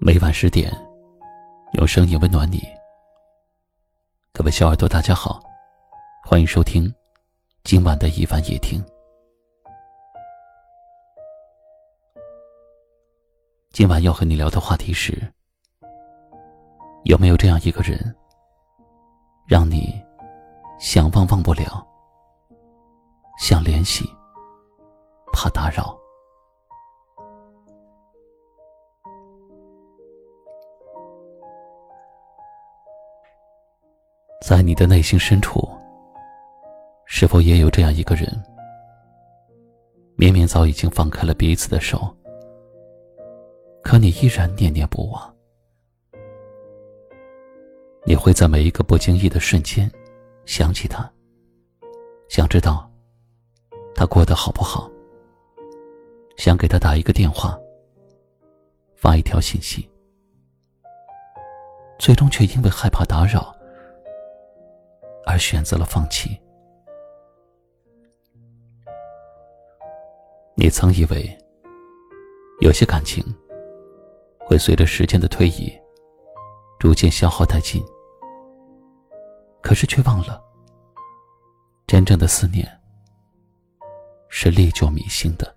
每晚十点，用声音温暖你。各位小耳朵，大家好，欢迎收听今晚的一晚夜听。今晚要和你聊的话题是：有没有这样一个人，让你想忘忘不了，想联系，怕打扰？在你的内心深处，是否也有这样一个人？明明早已经放开了彼此的手，可你依然念念不忘。你会在每一个不经意的瞬间想起他，想知道他过得好不好，想给他打一个电话，发一条信息，最终却因为害怕打扰。选择了放弃。你曾以为，有些感情会随着时间的推移，逐渐消耗殆尽。可是却忘了，真正的思念是历久弥新的。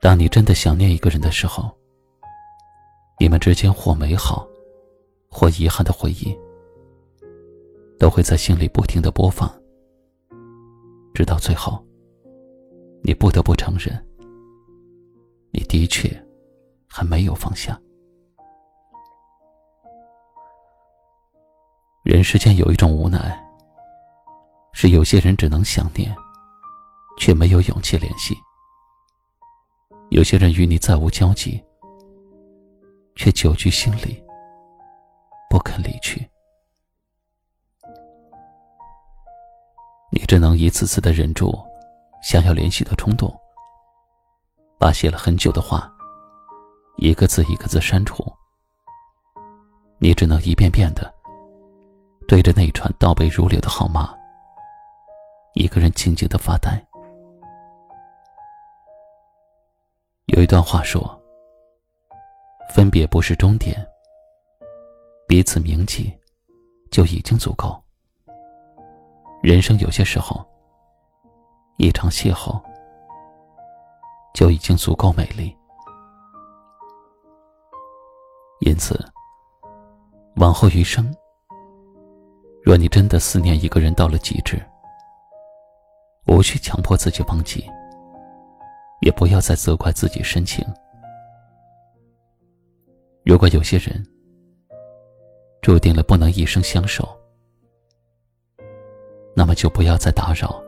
当你真的想念一个人的时候，你们之间或美好。或遗憾的回忆，都会在心里不停的播放，直到最后，你不得不承认，你的确还没有放下。人世间有一种无奈，是有些人只能想念，却没有勇气联系；有些人与你再无交集，却久居心里。不肯离去，你只能一次次的忍住想要联系的冲动，把写了很久的话一个字一个字删除。你只能一遍遍的对着那串倒背如流的号码，一个人静静的发呆。有一段话说：“分别不是终点。”彼此铭记，就已经足够。人生有些时候，一场邂逅就已经足够美丽。因此，往后余生，若你真的思念一个人到了极致，无需强迫自己忘记，也不要再责怪自己深情。如果有些人，注定了不能一生相守，那么就不要再打扰。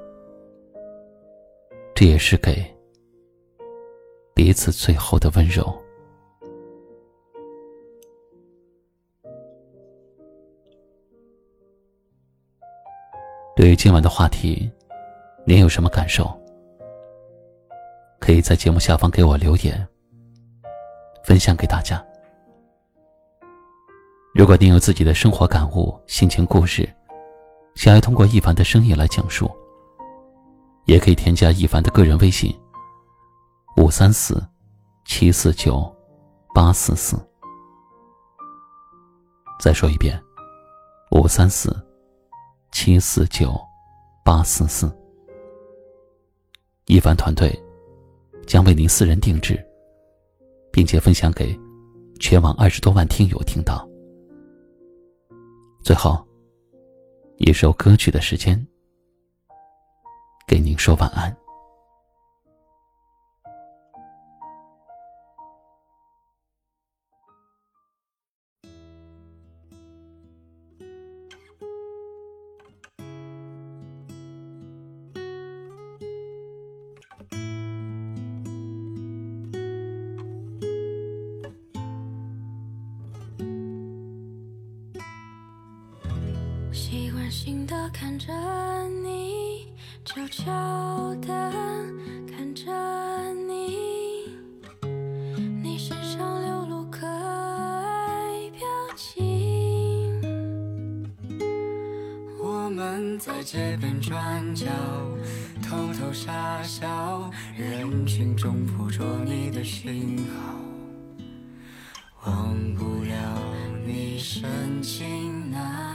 这也是给彼此最后的温柔。对于今晚的话题，您有什么感受？可以在节目下方给我留言，分享给大家。如果您有自己的生活感悟、心情故事，想要通过一凡的声音来讲述，也可以添加一凡的个人微信：五三四七四九八四四。再说一遍：五三四七四九八四四。一凡团队将为您私人定制，并且分享给全网二十多万听友听到。最后，一首歌曲的时间，给您说晚安。看着你，悄悄的看着你，你身上流露可爱表情。我们在街边转角，偷偷傻笑，人群中捕捉你的。的讯号，忘不了你深情那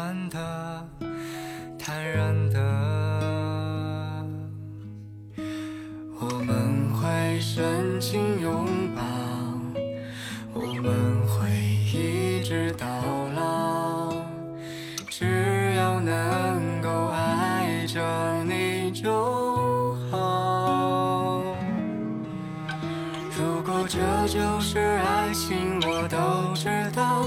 欢的、坦然的，我们会深情拥抱，我们会一直到老，只要能够爱着你就好。如果这就是爱情，我都知道。